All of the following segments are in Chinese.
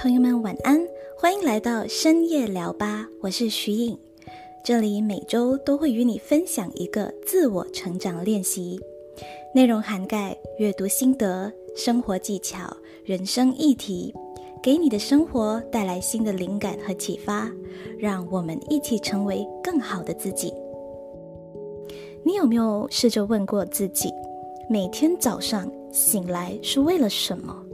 朋友们晚安，欢迎来到深夜聊吧，我是徐颖，这里每周都会与你分享一个自我成长练习，内容涵盖阅读心得、生活技巧、人生议题，给你的生活带来新的灵感和启发，让我们一起成为更好的自己。你有没有试着问过自己，每天早上醒来是为了什么？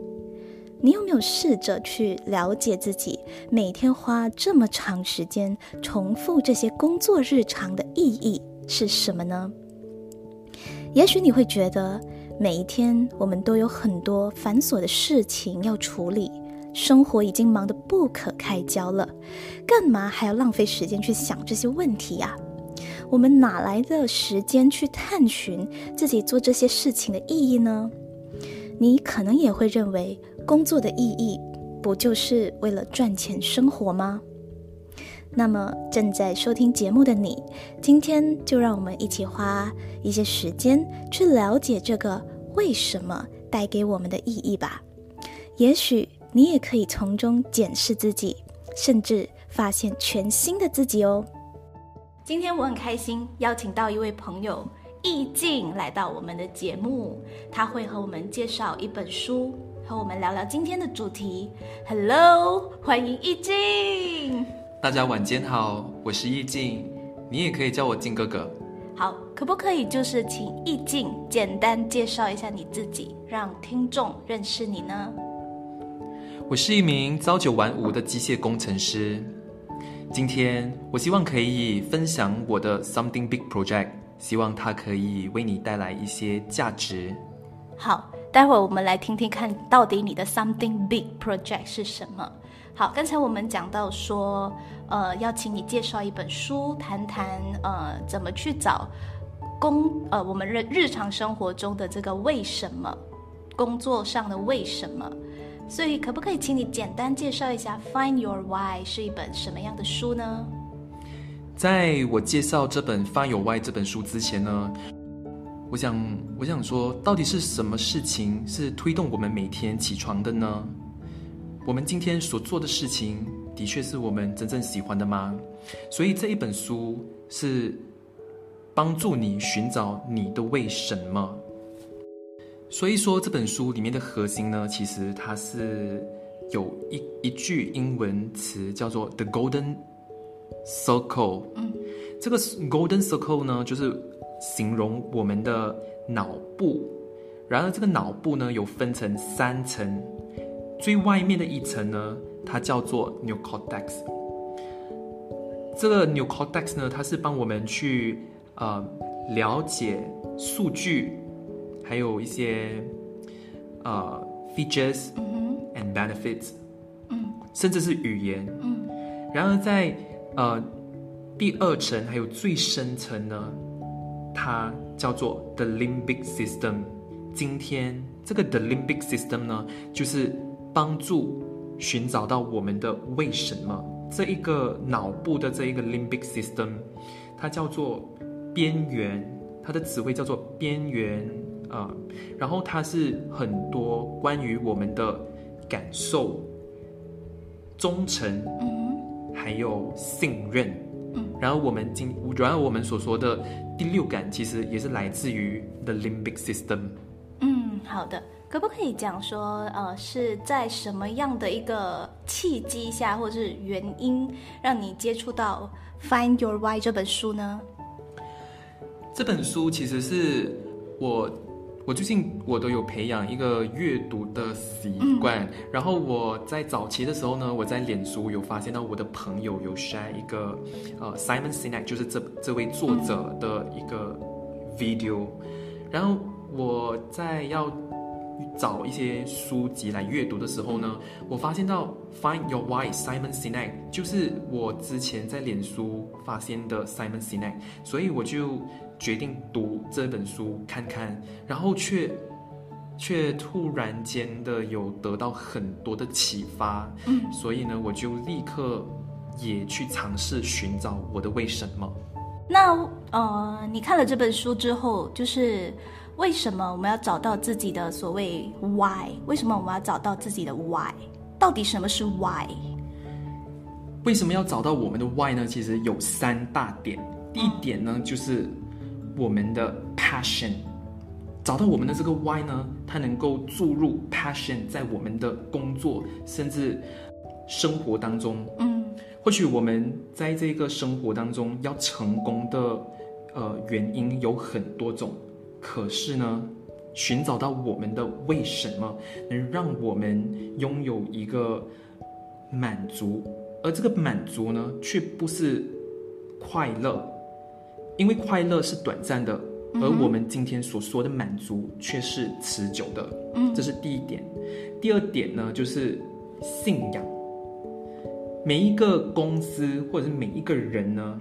你有没有试着去了解自己每天花这么长时间重复这些工作日常的意义是什么呢？也许你会觉得每一天我们都有很多繁琐的事情要处理，生活已经忙得不可开交了，干嘛还要浪费时间去想这些问题呀？我们哪来的时间去探寻自己做这些事情的意义呢？你可能也会认为。工作的意义不就是为了赚钱生活吗？那么正在收听节目的你，今天就让我们一起花一些时间去了解这个为什么带给我们的意义吧。也许你也可以从中检视自己，甚至发现全新的自己哦。今天我很开心邀请到一位朋友意境来到我们的节目，他会和我们介绍一本书。和我们聊聊今天的主题。Hello，欢迎意境。大家晚间好，我是意境，你也可以叫我静哥哥。好，可不可以就是请意境简单介绍一下你自己，让听众认识你呢？我是一名朝九晚五的机械工程师。今天我希望可以分享我的 Something Big Project，希望它可以为你带来一些价值。好。待会儿我们来听听看到底你的 something big project 是什么。好，刚才我们讲到说，呃，要请你介绍一本书，谈谈呃怎么去找工，呃我们日日常生活中的这个为什么，工作上的为什么。所以可不可以请你简单介绍一下 Find Your Why 是一本什么样的书呢？在我介绍这本发有外这本书之前呢？我想，我想说，到底是什么事情是推动我们每天起床的呢？我们今天所做的事情，的确是我们真正喜欢的吗？所以这一本书是帮助你寻找你的为什么。所以说，这本书里面的核心呢，其实它是有一一句英文词叫做 “the golden circle”。嗯，这个 “golden circle” 呢，就是。形容我们的脑部，然而这个脑部呢，有分成三层，最外面的一层呢，它叫做 neocortex。这个 neocortex 呢，它是帮我们去呃了解数据，还有一些呃 features and benefits，嗯，甚至是语言，嗯。然而在呃第二层还有最深层呢。它叫做 the limbic system。今天这个 the limbic system 呢，就是帮助寻找到我们的为什么。这一个脑部的这一个 limbic system，它叫做边缘，它的词汇叫做边缘啊。然后它是很多关于我们的感受、忠诚，还有信任，嗯。然后我们今，然后我们所说的。第六感其实也是来自于 the limbic system。嗯，好的，可不可以讲说，呃，是在什么样的一个契机下，或者是原因，让你接触到《Find Your Why》这本书呢？这本书其实是我。我最近我都有培养一个阅读的习惯，然后我在早期的时候呢，我在脸书有发现到我的朋友有 share 一个呃 Simon Sinek 就是这这位作者的一个 video，然后我在要找一些书籍来阅读的时候呢，我发现到 Find Your Why Simon Sinek 就是我之前在脸书发现的 Simon Sinek，所以我就。决定读这本书看看，然后却却突然间的有得到很多的启发，嗯，所以呢，我就立刻也去尝试寻找我的为什么。那呃，你看了这本书之后，就是为什么我们要找到自己的所谓 why？为什么我们要找到自己的 why？到底什么是 why？为什么要找到我们的 why 呢？其实有三大点。第一点呢，就是我们的 passion。找到我们的这个 why 呢，它能够注入 passion 在我们的工作甚至生活当中。嗯，或许我们在这个生活当中要成功的呃原因有很多种，可是呢，寻找到我们的为什么，能让我们拥有一个满足，而这个满足呢，却不是快乐，因为快乐是短暂的。而我们今天所说的满足却是持久的，嗯，这是第一点。第二点呢，就是信仰。每一个公司或者是每一个人呢，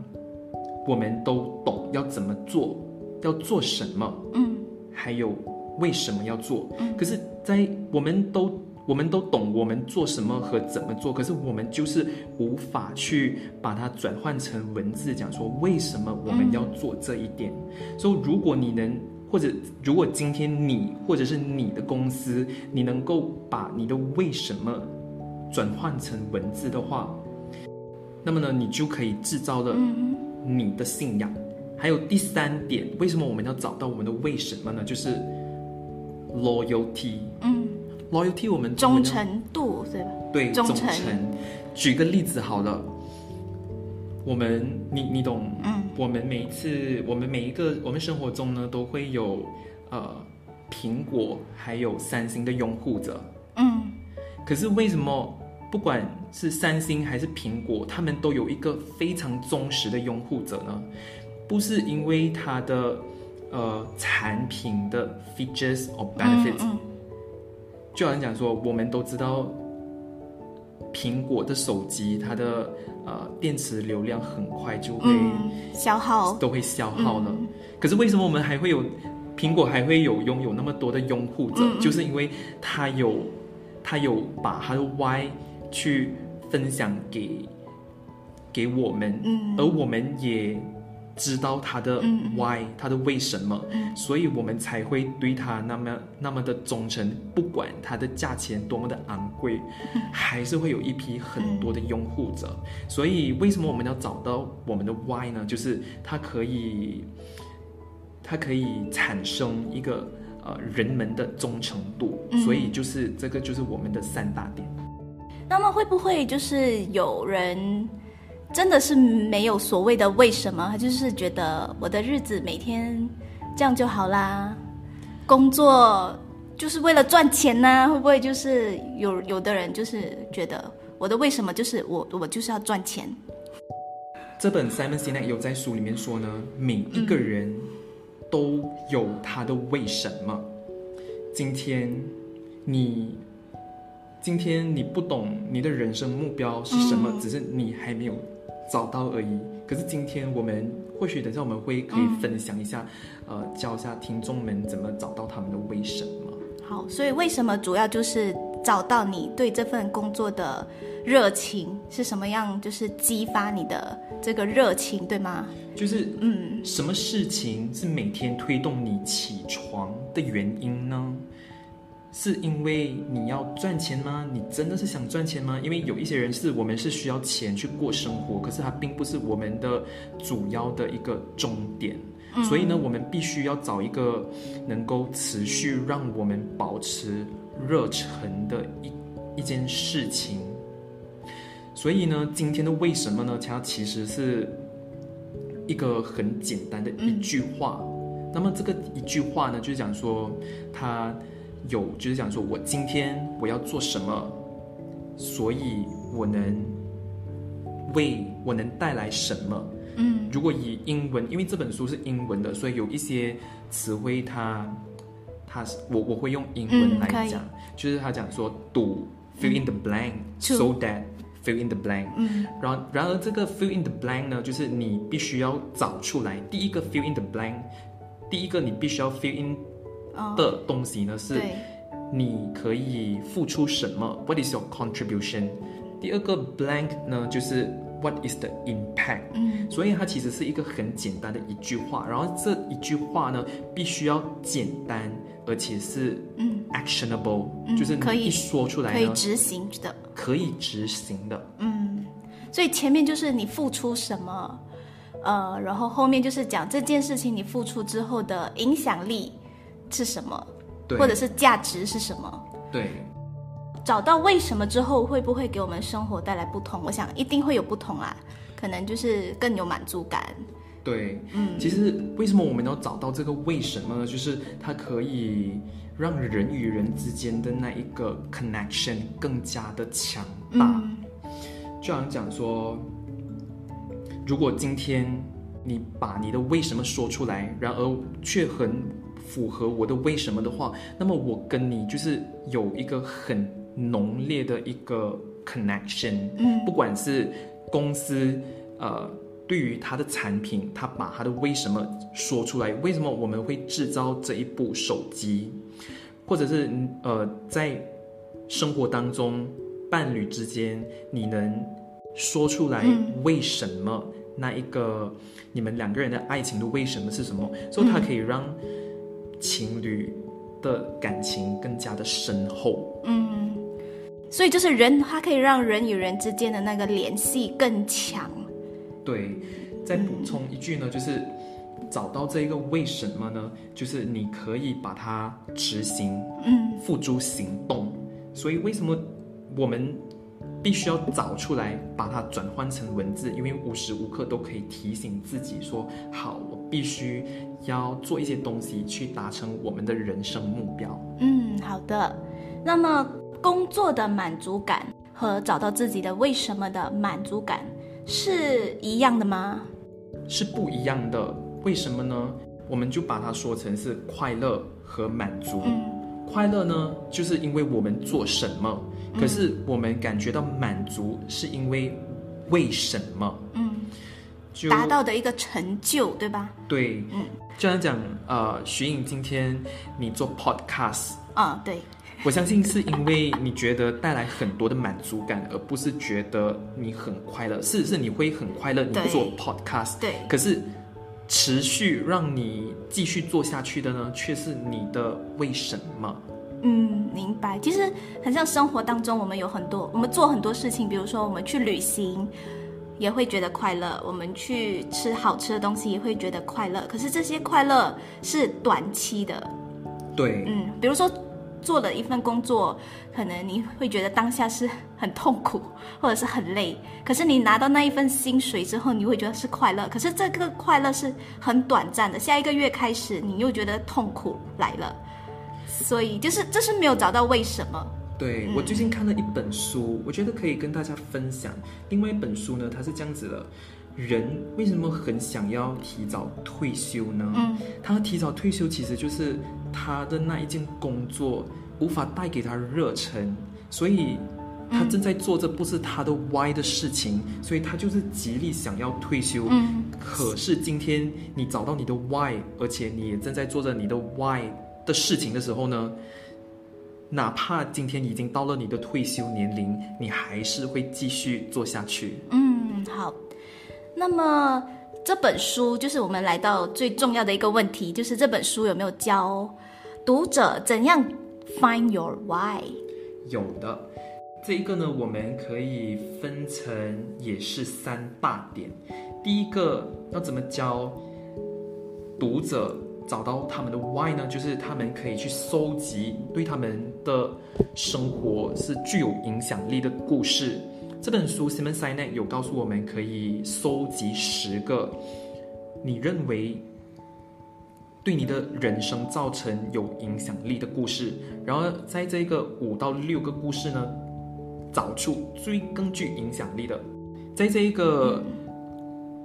我们都懂要怎么做，要做什么，嗯，还有为什么要做。可是，在我们都。我们都懂我们做什么和怎么做，可是我们就是无法去把它转换成文字，讲说为什么我们要做这一点。所以，如果你能，或者如果今天你或者是你的公司，你能够把你的为什么转换成文字的话，那么呢，你就可以制造了你的信仰。还有第三点，为什么我们要找到我们的为什么呢？就是 loyalty。嗯。loyalty 我们忠诚度对吧？对，忠诚。举个例子好了，我们你你懂？嗯，我们每一次，我们每一个，我们生活中呢，都会有呃苹果还有三星的拥护者。嗯，可是为什么不管是三星还是苹果，他们都有一个非常忠实的拥护者呢？不是因为他的呃产品的 features or benefits。就好像讲说，我们都知道，苹果的手机它的呃电池流量很快就会消耗，都会消耗了。可是为什么我们还会有苹果还会有拥有那么多的拥护者？就是因为它有它有把它的 Y 去分享给给我们，而我们也。知道他的 why，他的为什么，所以我们才会对他那么那么的忠诚。不管它的价钱多么的昂贵，还是会有一批很多的拥护者。所以为什么我们要找到我们的 why 呢？就是它可以，它可以产生一个呃人们的忠诚度。所以就是这个就是我们的三大点。那么会不会就是有人？真的是没有所谓的为什么，他就是觉得我的日子每天这样就好啦。工作就是为了赚钱呐？会不会就是有有的人就是觉得我的为什么就是我我就是要赚钱？这本 Simon Sinek 有在书里面说呢，每一个人都有他的为什么。今天你今天你不懂你的人生目标是什么，只是你还没有。找到而已。可是今天我们或许等下我们会可以分享一下，呃，教一下听众们怎么找到他们的为什么。好，所以为什么主要就是找到你对这份工作的热情是什么样，就是激发你的这个热情，对吗？就是嗯，什么事情是每天推动你起床的原因呢？是因为你要赚钱吗？你真的是想赚钱吗？因为有一些人是我们是需要钱去过生活，可是它并不是我们的主要的一个终点。所以呢，我们必须要找一个能够持续让我们保持热忱的一一件事情。所以呢，今天的为什么呢？它其实是一个很简单的一句话。那么这个一句话呢，就是讲说它。有就是讲说，我今天我要做什么，所以我能为我能带来什么。嗯，如果以英文，因为这本书是英文的，所以有一些词汇，它它是我我会用英文来讲，就是他讲说，do fill in the blank，so that fill in the blank。嗯，然然而这个 fill in the blank 呢，就是你必须要找出来第一个 fill in the blank，第一个你必须要 fill in。的东西呢是，你可以付出什么？What is your contribution？第二个 blank 呢就是 What is the impact？嗯，所以它其实是一个很简单的一句话，然后这一句话呢必须要简单，而且是嗯 actionable，、嗯就是可以说出来，可以执行的。可以执行的。嗯所以前面就是你付出什么，呃，然后后面就是讲这件事情你付出之后的影响力是什么，或者是价值是什么。对找到为什么之后，会不会给我们生活带来不同？我想一定会有不同啊，可能就是更有满足感。对，嗯，其实为什么我们要找到这个为什么呢？就是它可以让人与人之间的那一个 connection 更加的强大。嗯就好像讲说，如果今天你把你的为什么说出来，然而却很符合我的为什么的话，那么我跟你就是有一个很浓烈的一个 connection。嗯不管是公司呃对于他的产品，他把他的为什么说出来，为什么我们会制造这一部手机，或者是呃在生活当中伴侣之间，你能说出来嗯为什么、那一个你们两个人的爱情的为什么是什么，所以它可以让情侣的感情更加的深厚。嗯，所以就是人，它可以让人与人之间的那个联系更强。对，再补充一句呢，就是找到这一个为什么呢？就是你可以把它执行，嗯付诸行动。所以为什么我们必须要找出来，把它转换成文字？因为无时无刻都可以提醒自己说，好，我必须要做一些东西去达成我们的人生目标。嗯，好的。那么工作的满足感和找到自己的为什么的满足感是一样的吗？是不一样的。为什么呢？我们就把它说成是快乐和满足。嗯快乐呢，就是因为我们做什么，可是我们感觉到满足，是因为为什么？嗯，就达到的一个成就，对吧？对，嗯就像讲，呃，徐颖，今天你做 podcast，啊、对，我相信是因为你觉得带来很多的满足感，而不是觉得你很快乐。是是，你会很快乐，你做 podcast，对可是持续让你继续做下去的呢，却是你的为什么？嗯，明白。其实很像生活当中，我们有很多，我们做很多事情，比如说我们去旅行，也会觉得快乐；我们去吃好吃的东西，也会觉得快乐。可是这些快乐是短期的，对，嗯，比如说做了一份工作，可能你会觉得当下是很痛苦或者是很累，可是你拿到那一份薪水之后，你会觉得是快乐。可是这个快乐是很短暂的，下一个月开始你又觉得痛苦来了，所以就是这是没有找到为什么。对我最近看了一本书，我觉得可以跟大家分享。另外一本书呢，它是这样子的：人为什么很想要提早退休呢？嗯，他提早退休其实就是他的那一件工作无法带给他热忱，所以他正在做这不是他的 why 的事情，所以他就是极力想要退休。嗯，可是今天你找到你的 why，而且你也正在做着你的 why 的事情的时候呢，哪怕今天已经到了你的退休年龄，你还是会继续做下去。嗯，好。那么这本书就是我们来到最重要的一个问题，就是这本书有没有教读者怎样 find your why？有的，这一个呢，我们可以分成也是三大点。第一个要怎么教读者找到他们的 why 呢？就是他们可以去搜集对他们的生活是具有影响力的故事。这本书 Simon Sinek 有告诉我们，可以搜集十个你认为对你的人生造成有影响力的故事，然后在这个五到六个故事呢，找出最更具影响力的，在这一个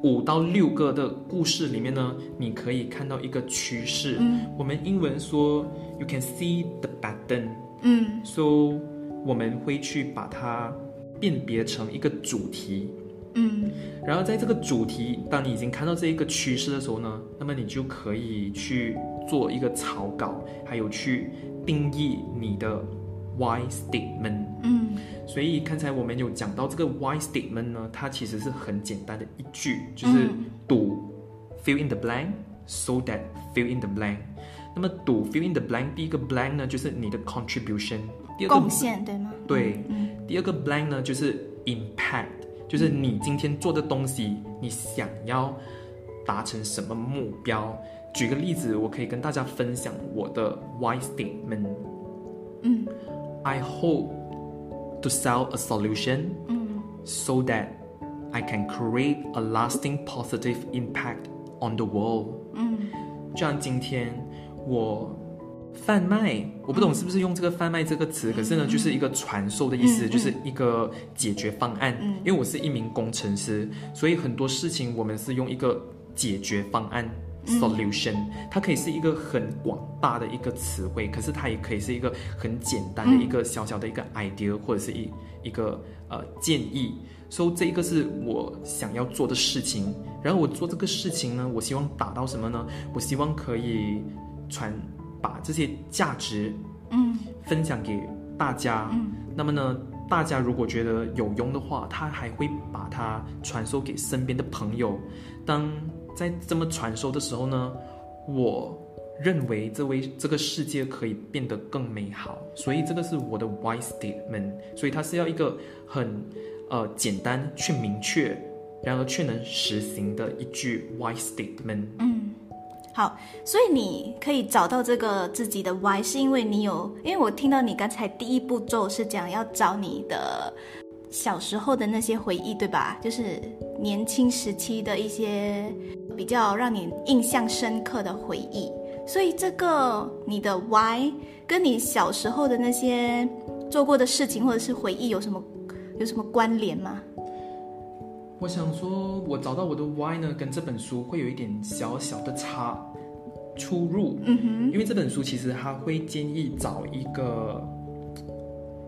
五到六个的故事里面呢，你可以看到一个趋势。嗯我们英文说 “you can see the pattern”，嗯 so 我们会去把它辨别成一个主题。嗯然后在这个主题，当你已经看到这一个趋势的时候呢，那么你就可以去做一个草稿，还有去定义你的 why statement。嗯所以刚才我们有讲到这个 why statement 呢，它其实是很简单的一句，就是嗯赌 fill in the blank so that fill in the blank。那么读 fill in the blank，第一个 blank 呢就是你的 contribution，第二个贡献对吗？对，嗯第二个 blank 呢就是 impact，就是你今天做的东西，你想要达成什么目标。举个例子，我可以跟大家分享我的 why statement。嗯 I hope to sell a solution 嗯 so that I can create a lasting positive impact on the world。嗯就像今天我 贩卖，我不懂是不是用这个贩卖这个词，可是呢，就是一个传授的意思，就是一个解决方案。嗯因为我是一名工程师，所以很多事情我们是用一个解决方案。solution，它可以是一个很广大的一个词汇，可是它也可以是一个很简单的一个小小的一个 idea，、或者是一一个呃建议。所、以这一个是我想要做的事情。然后我做这个事情呢，我希望达到什么呢？我希望可以传把这些价值嗯分享给大家。嗯那么呢，大家如果觉得有用的话，他还会把它传授给身边的朋友。当在这么传授的时候呢，我认为这位这个世界可以变得更美好。所以这个是我的 why statement。所以它是要一个很呃简单却明确，然而却能实行的一句 why statement。嗯，好，所以你可以找到这个自己的 why，是因为你有，因为我听到你刚才第一步骤是讲要找你的小时候的那些回忆，对吧？就是年轻时期的一些比较让你印象深刻的回忆。所以这个你的 why 跟你小时候的那些做过的事情或者是回忆有什么有什么关联吗？我想说，我找到我的 why 呢，跟这本书会有一点小小的差出入。嗯哼，因为这本书其实它会建议找一个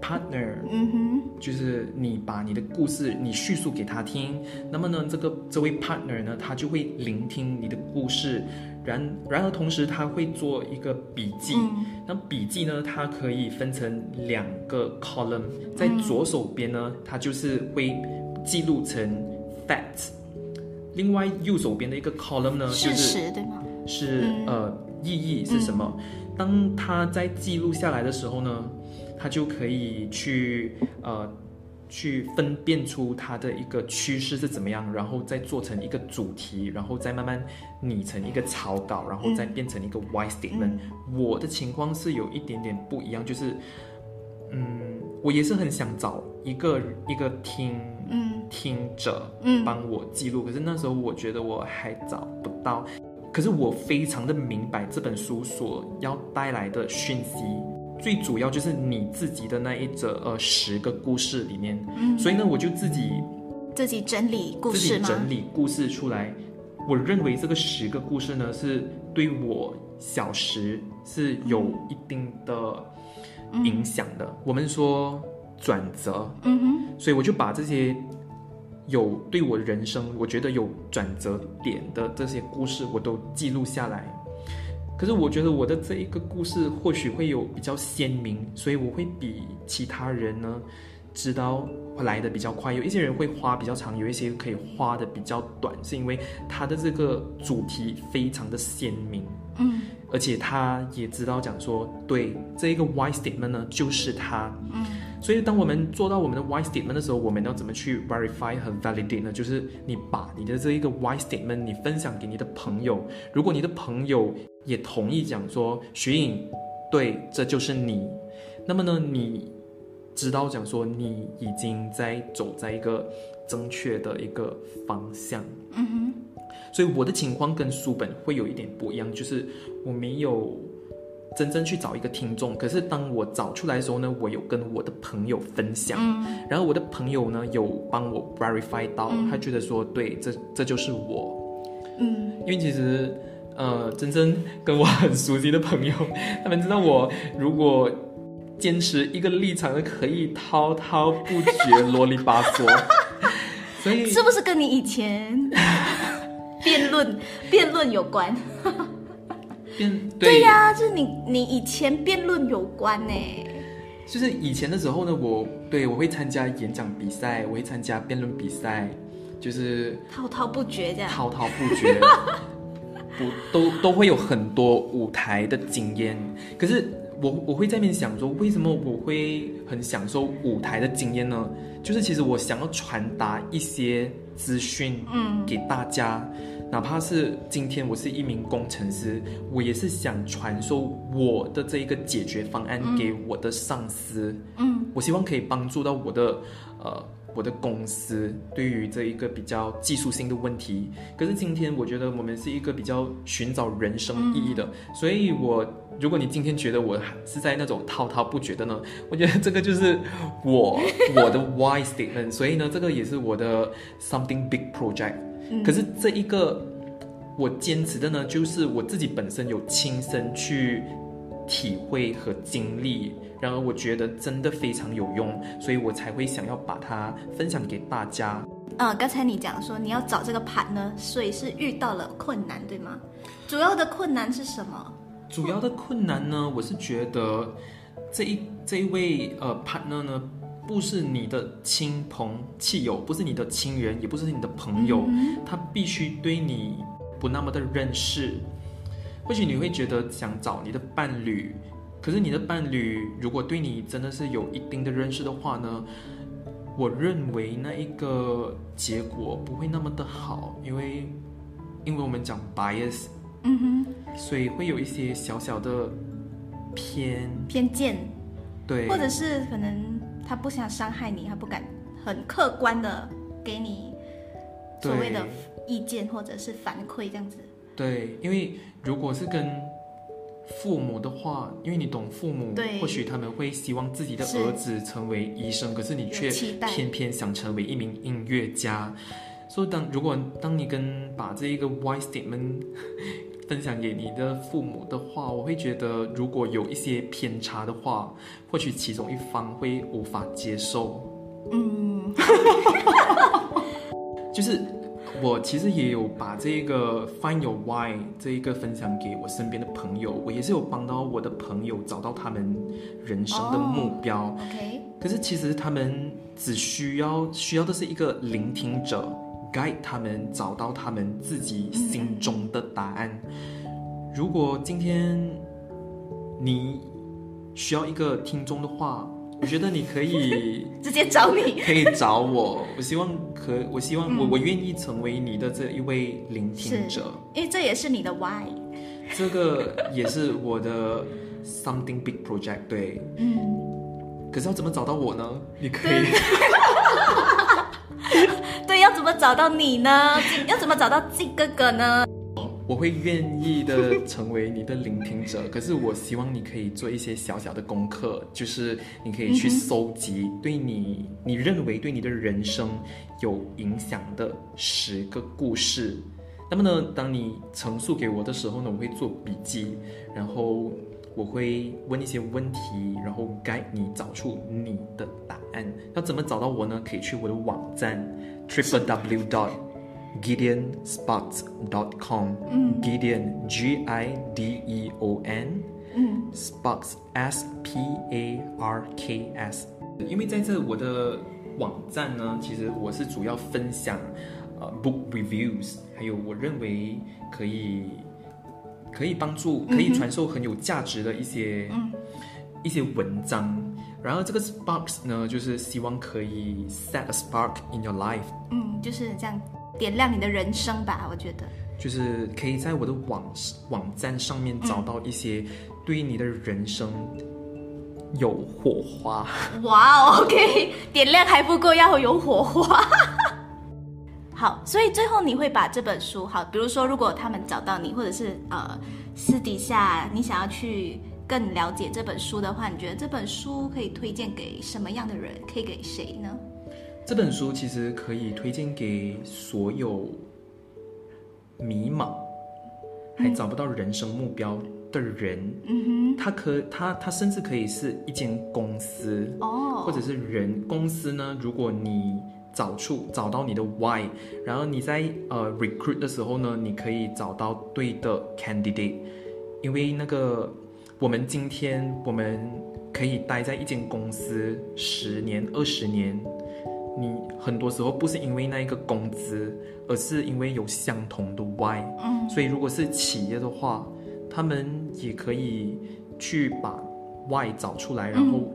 partner，嗯哼，就是你把你的故事你叙述给他听，那么呢，这个这位 partner 呢，他就会聆听你的故事，然然而同时他会做一个笔记。嗯那笔记呢，它可以分成两个 column，在左手边呢，它就是会记录成 fact，另外右手边的一个 column 呢，就事是实对吗？是、嗯呃意义是什么？当他在记录下来的时候呢，他就可以去呃去分辨出它的一个趋势是怎么样，然后再做成一个主题，然后再慢慢拟成一个草稿，然后再变成一个 why statement。我的情况是有一点点不一样，就是嗯，我也是很想找一个一个听嗯听着嗯帮我记录，可是那时候我觉得我还找不到。可是我非常的明白这本书所要带来的讯息，最主要就是你自己的那一则呃十个故事里面，嗯，所以呢，我就自己自己整理故自己事吗？整理故事出来。我认为这个十个故事呢，是对我小时是有一定的影响的。我们说转折，嗯哼，所以我就把这些有对我人生我觉得有转折点的这些故事，我都记录下来。可是我觉得我的这一个故事或许会有比较鲜明，所以我会比其他人呢知道来的比较快。有一些人会花比较长，有一些可以花的比较短，是因为他的这个主题非常的鲜明。嗯而且他也知道讲说，对这一个 why statement 呢，就是他。嗯所以当我们做到我们的 why statement 的时候，我们要怎么去 verify 和 validate 呢？就是你把你的这一个 why statement 你分享给你的朋友，如果你的朋友也同意讲说，徐颖，对，这就是你，那么呢，你知道讲说你已经在走在一个正确的一个方向。嗯哼，所以我的情况跟书本会有一点不一样，就是我没有真正去找一个听众，可是当我找出来的时候呢，我有跟我的朋友分享，嗯。然后我的朋友呢有帮我 verify 到，嗯。他觉得说对，这这就是我，嗯。因为其实呃，真正跟我很熟悉的朋友，他们知道我如果坚持一个立场，可以滔滔不绝、啰里吧嗦，所以是不是跟你以前辩论辩论有关？变对呀、就是你你以前辩论有关呢。就是以前的时候呢，我对我会参加演讲比赛，我会参加辩论比赛，就是滔滔不绝这样。滔滔不绝。不都都会有很多舞台的经验，可是我我会在那边想说，为什么我会很享受舞台的经验呢？就是其实我想要传达一些资讯，嗯，给大家，哪怕是今天我是一名工程师，我也是想传授我的这一个解决方案给我的上司，嗯，我希望可以帮助到我的呃。我的公司对于这一个比较技术性的问题，可是今天我觉得我们是一个比较寻找人生意义的，所以我如果你今天觉得我是在那种滔滔不绝的呢，我觉得这个就是我我的 why statement，所以呢，这个也是我的 something big project。可是这一个我坚持的呢，就是我自己本身有亲身去体会和经历。然而，我觉得真的非常有用，所以我才会想要把它分享给大家。嗯，刚才你讲说你要找这个盘呢，所以是遇到了困难，对吗？主要的困难是什么？主要的困难呢，我是觉得这一这一位呃 partner 呢，不是你的亲朋戚友，不是你的亲人，也不是你的朋友，他必须对你不那么的认识。或许你会觉得想找你的伴侣。可是你的伴侣如果对你真的是有一定的认识的话呢，我认为那一个结果不会那么的好，因为因为我们讲 bias，嗯哼，所以会有一些小小的偏偏见，对，或者是可能他不想伤害你，他不敢很客观的给你所谓的意见或者是反馈这样子。对，因为如果是跟父母的话，因为你懂父母，或许他们会希望自己的儿子成为医生，可是你却偏偏想成为一名音乐家。所以当如果当你跟把这一个 why statement 分享给你的父母的话，我会觉得如果有一些偏差的话，或许其中一方会无法接受。嗯，就是。我其实也有把这个 find your why 这一个分享给我身边的朋友，我也是有帮到我的朋友找到他们人生的目标。OK，可是其实他们只需要需要的是一个聆听者，guide 他们找到他们自己心中的答案。如果今天你需要一个听众的话。我觉得你可以 直接找你，可以找我。我希望可，我希望我我愿意成为你的这一位聆听者，因为这也是你的 why，这个也是我的 something big project。对，嗯。可是要怎么找到我呢？你可以。对，要怎么找到你呢？要怎么找到季哥哥呢？我会愿意的成为你的聆听者，可是我希望你可以做一些小小的功课，就是你可以去搜集对你你认为对你的人生有影响的十个故事。那么呢，当你陈述给我的时候呢，我会做笔记，然后我会问一些问题，然后该你找出你的答案。要怎么找到我呢？可以去我的网站 triple w dot。GideonSparks.com，嗯，Gideon G I D E O N，嗯，Sparks S P A R K S。因为在这我的网站呢，其实我是主要分享呃 book reviews，还有我认为可以可以帮助、可以传授很有价值的一些一些文章。然后这个 Sparks 呢，就是希望可以 set a spark in your life。嗯，就是这样。点亮你的人生吧，我觉得就是可以在我的网网站上面找到一些对于你的人生有火花。哇，OK，点亮还不够，要有火花。好，所以最后你会把这本书，好，比如说如果他们找到你，或者是呃私底下你想要去更了解这本书的话，你觉得这本书可以推荐给什么样的人？可以给谁呢？这本书其实可以推荐给所有迷茫、还找不到人生目标的人。嗯哼，他可他他甚至可以是一间公司哦，或者是人公司呢。如果你找出找到你的 why，然后你在呃 recruit 的时候呢，你可以找到对的 candidate。因为那个我们今天我们可以待在一间公司十年、二十年。你很多时候不是因为那一个工资，而是因为有相同的 why。嗯，所以如果是企业的话，他们也可以去把 why 找出来，然后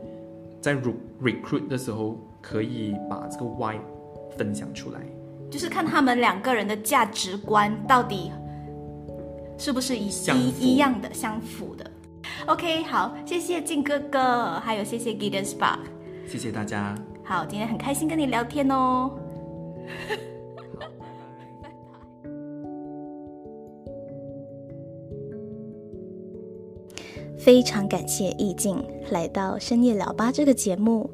在 re recruit 的时候，可以把这个 why 分享出来。就是看他们两个人的价值观到底是不是一一一样的相符的。OK，好，谢谢静哥哥，还有谢谢 Gideon Spark，谢谢大家。好，今天很开心跟你聊天哦。非常感谢意境来到深夜聊吧这个节目。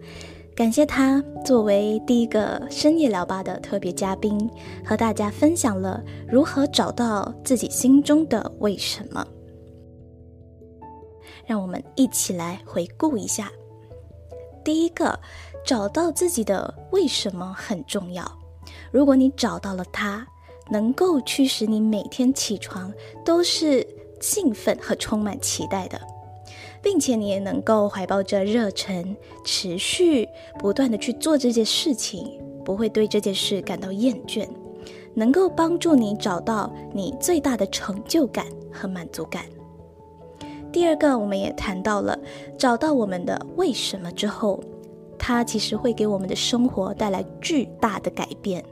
感谢他作为第一个深夜聊吧的特别嘉宾，和大家分享了如何找到自己心中的为什么。让我们一起来回顾一下：第一个，找到自己的为什么很重要。如果你找到了它，能够驱使你每天起床都是兴奋和充满期待的。并且你也能够怀抱着热忱，持续不断的去做这件事情，不会对这件事感到厌倦，能够帮助你找到你最大的成就感和满足感。第二个，我们也谈到了找到我们的为什么之后，它其实会给我们的生活带来巨大的改变。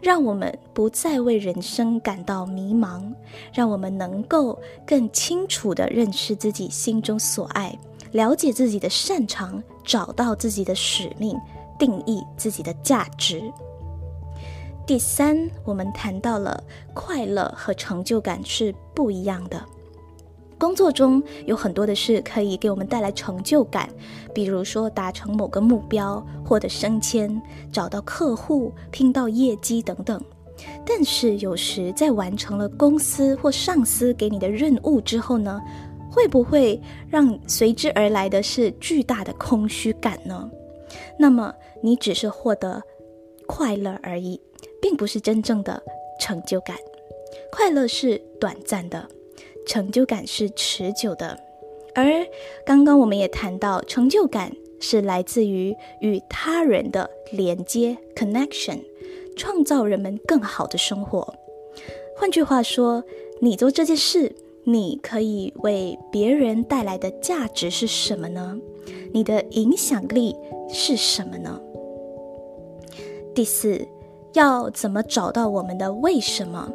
让我们不再为人生感到迷茫，让我们能够更清楚地认识自己心中所爱，了解自己的擅长，找到自己的使命，定义自己的价值。第三，我们谈到了快乐和成就感是不一样的。工作中有很多的事可以给我们带来成就感，比如说达成某个目标、获得升迁、找到客户、拼到业绩等等。但是有时在完成了公司或上司给你的任务之后呢，会不会让随之而来的是巨大的空虚感呢？那么你只是获得快乐而已，并不是真正的成就感。快乐是短暂的。成就感是持久的，而刚刚我们也谈到，成就感是来自于与他人的连接 （connection），创造人们更好的生活。换句话说，你做这件事，你可以为别人带来的价值是什么呢？你的影响力是什么呢？第四，要怎么找到我们的为什么？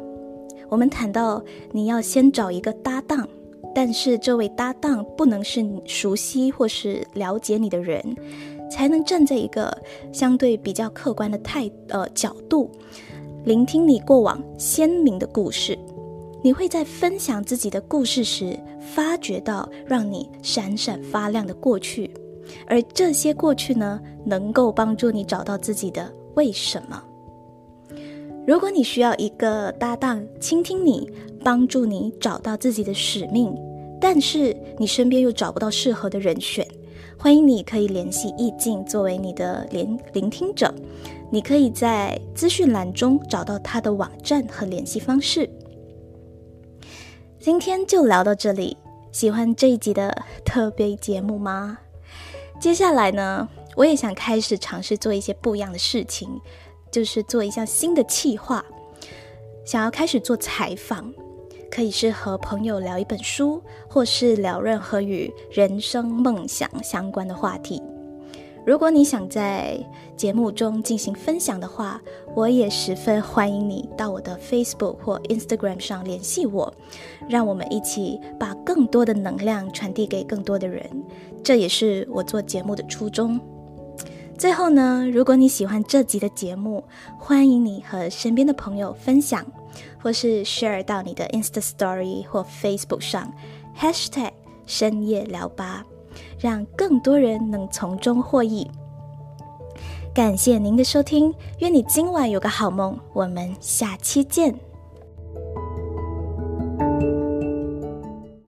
我们谈到，你要先找一个搭档，但是这位搭档不能是熟悉或是了解你的人，才能站在一个相对比较客观的态呃角度，聆听你过往鲜明的故事。你会在分享自己的故事时，发觉到让你闪闪发亮的过去，而这些过去呢，能够帮助你找到自己的为什么。如果你需要一个搭档倾听你，帮助你找到自己的使命，但是你身边又找不到适合的人选，欢迎你可以联系意境作为你的聆聆听者。你可以在资讯栏中找到他的网站和联系方式。今天就聊到这里，喜欢这一集的特别节目吗？接下来呢，我也想开始尝试做一些不一样的事情。就是做一项新的企划，想要开始做采访，可以是和朋友聊一本书，或是聊任何与人生梦想相关的话题。如果你想在节目中进行分享的话，我也十分欢迎你到我的 Facebook 或 Instagram 上联系我，让我们一起把更多的能量传递给更多的人。这也是我做节目的初衷。最后呢，如果你喜欢这集的节目，欢迎你和身边的朋友分享，或是 share 到你的 Insta Story 或 Facebook 上，#hashtag 深夜聊吧，让更多人能从中获益。感谢您的收听，愿你今晚有个好梦，我们下期见。